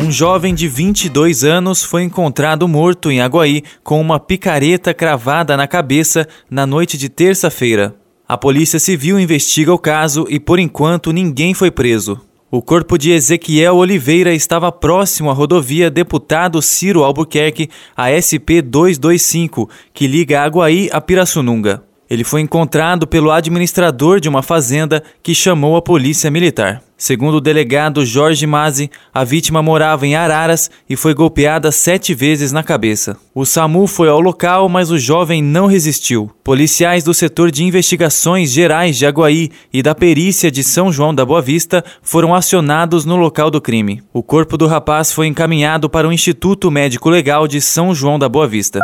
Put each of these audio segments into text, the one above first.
Um jovem de 22 anos foi encontrado morto em Aguaí com uma picareta cravada na cabeça na noite de terça-feira. A Polícia Civil investiga o caso e, por enquanto, ninguém foi preso. O corpo de Ezequiel Oliveira estava próximo à rodovia Deputado Ciro Albuquerque, a SP 225, que liga Aguaí a Pirassununga. Ele foi encontrado pelo administrador de uma fazenda que chamou a polícia militar. Segundo o delegado Jorge Mazzi, a vítima morava em Araras e foi golpeada sete vezes na cabeça. O SAMU foi ao local, mas o jovem não resistiu. Policiais do setor de investigações gerais de Aguaí e da perícia de São João da Boa Vista foram acionados no local do crime. O corpo do rapaz foi encaminhado para o Instituto Médico Legal de São João da Boa Vista.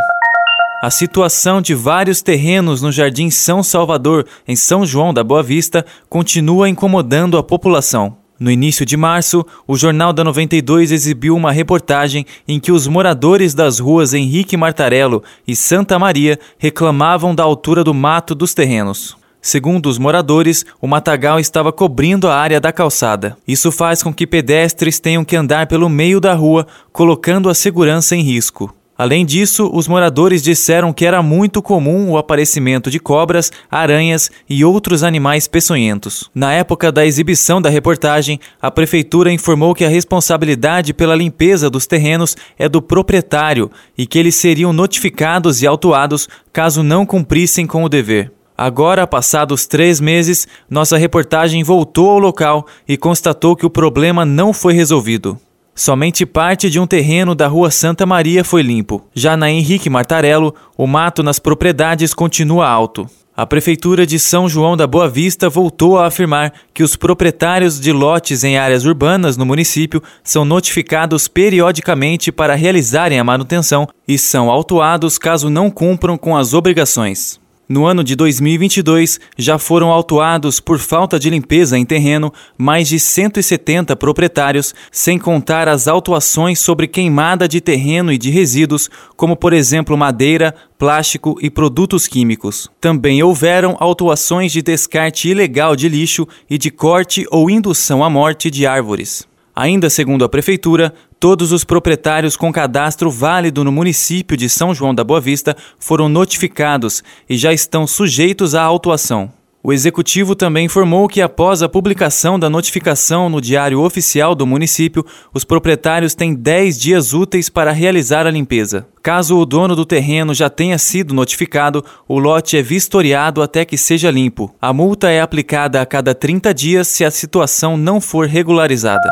A situação de vários terrenos no Jardim São Salvador, em São João da Boa Vista, continua incomodando a população. No início de março, o Jornal da 92 exibiu uma reportagem em que os moradores das ruas Henrique Martarello e Santa Maria reclamavam da altura do mato dos terrenos. Segundo os moradores, o matagal estava cobrindo a área da calçada. Isso faz com que pedestres tenham que andar pelo meio da rua, colocando a segurança em risco. Além disso, os moradores disseram que era muito comum o aparecimento de cobras, aranhas e outros animais peçonhentos. Na época da exibição da reportagem, a prefeitura informou que a responsabilidade pela limpeza dos terrenos é do proprietário e que eles seriam notificados e autuados caso não cumprissem com o dever. Agora, passados três meses, nossa reportagem voltou ao local e constatou que o problema não foi resolvido. Somente parte de um terreno da Rua Santa Maria foi limpo. Já na Henrique Martarello, o mato nas propriedades continua alto. A Prefeitura de São João da Boa Vista voltou a afirmar que os proprietários de lotes em áreas urbanas no município são notificados periodicamente para realizarem a manutenção e são autuados caso não cumpram com as obrigações. No ano de 2022, já foram autuados por falta de limpeza em terreno mais de 170 proprietários, sem contar as autuações sobre queimada de terreno e de resíduos, como por exemplo madeira, plástico e produtos químicos. Também houveram autuações de descarte ilegal de lixo e de corte ou indução à morte de árvores. Ainda segundo a Prefeitura, todos os proprietários com cadastro válido no município de São João da Boa Vista foram notificados e já estão sujeitos à autuação. O executivo também informou que, após a publicação da notificação no Diário Oficial do município, os proprietários têm 10 dias úteis para realizar a limpeza. Caso o dono do terreno já tenha sido notificado, o lote é vistoriado até que seja limpo. A multa é aplicada a cada 30 dias se a situação não for regularizada.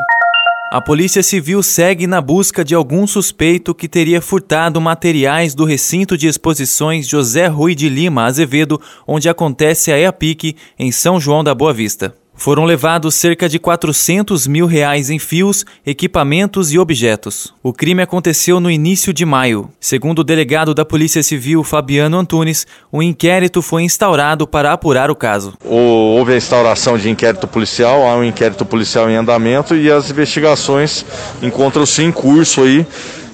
A Polícia Civil segue na busca de algum suspeito que teria furtado materiais do recinto de exposições José Rui de Lima Azevedo, onde acontece a EAPIC, em São João da Boa Vista. Foram levados cerca de 400 mil reais em fios, equipamentos e objetos. O crime aconteceu no início de maio. Segundo o delegado da Polícia Civil, Fabiano Antunes, um inquérito foi instaurado para apurar o caso. Houve a instauração de inquérito policial, há um inquérito policial em andamento e as investigações encontram-se em curso aí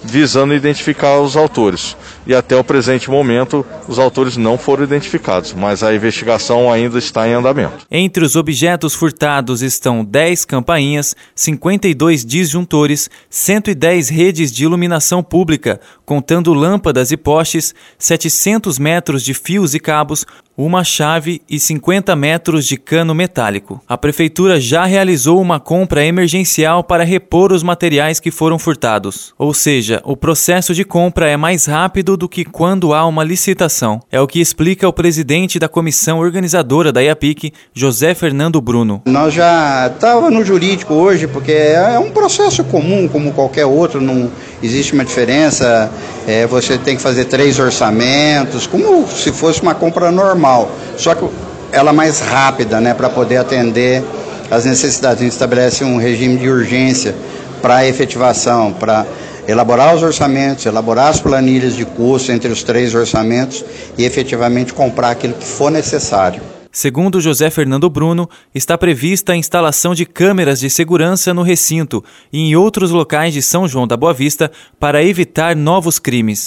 visando identificar os autores. E até o presente momento, os autores não foram identificados, mas a investigação ainda está em andamento. Entre os objetos furtados estão 10 campainhas, 52 disjuntores, 110 redes de iluminação pública, contando lâmpadas e postes, 700 metros de fios e cabos, uma chave e 50 metros de cano metálico. A prefeitura já realizou uma compra emergencial para repor os materiais que foram furtados. Ou seja, o processo de compra é mais rápido do que quando há uma licitação. É o que explica o presidente da comissão organizadora da IAPIC, José Fernando Bruno. Nós já estava no jurídico hoje, porque é um processo comum, como qualquer outro, não existe uma diferença. É, você tem que fazer três orçamentos, como se fosse uma compra normal, só que ela mais rápida, né, para poder atender as necessidades. A gente estabelece um regime de urgência para efetivação, para elaborar os orçamentos, elaborar as planilhas de custo entre os três orçamentos e efetivamente comprar aquilo que for necessário. Segundo José Fernando Bruno, está prevista a instalação de câmeras de segurança no recinto e em outros locais de São João da Boa Vista para evitar novos crimes.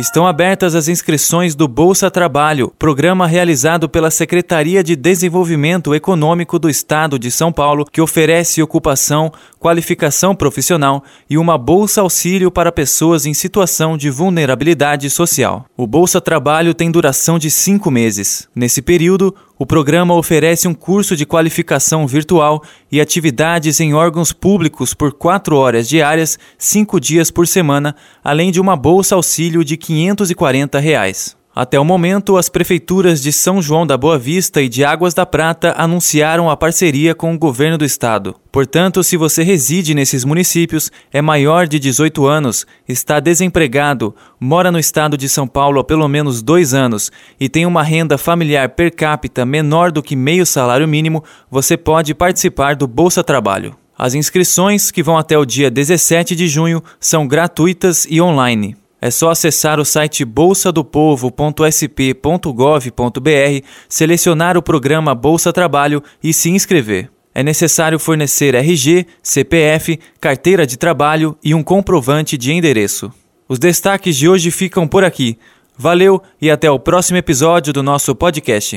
Estão abertas as inscrições do Bolsa Trabalho, programa realizado pela Secretaria de Desenvolvimento Econômico do Estado de São Paulo, que oferece ocupação, qualificação profissional e uma bolsa auxílio para pessoas em situação de vulnerabilidade social. O Bolsa Trabalho tem duração de cinco meses. Nesse período, o programa oferece um curso de qualificação virtual e atividades em órgãos públicos por quatro horas diárias, cinco dias por semana, além de uma bolsa auxílio de 540 reais. Até o momento, as prefeituras de São João da Boa Vista e de Águas da Prata anunciaram a parceria com o governo do estado. Portanto, se você reside nesses municípios, é maior de 18 anos, está desempregado, mora no estado de São Paulo há pelo menos dois anos e tem uma renda familiar per capita menor do que meio salário mínimo, você pode participar do Bolsa Trabalho. As inscrições, que vão até o dia 17 de junho, são gratuitas e online. É só acessar o site bolsadopovo.sp.gov.br, selecionar o programa Bolsa Trabalho e se inscrever. É necessário fornecer RG, CPF, carteira de trabalho e um comprovante de endereço. Os destaques de hoje ficam por aqui. Valeu e até o próximo episódio do nosso podcast.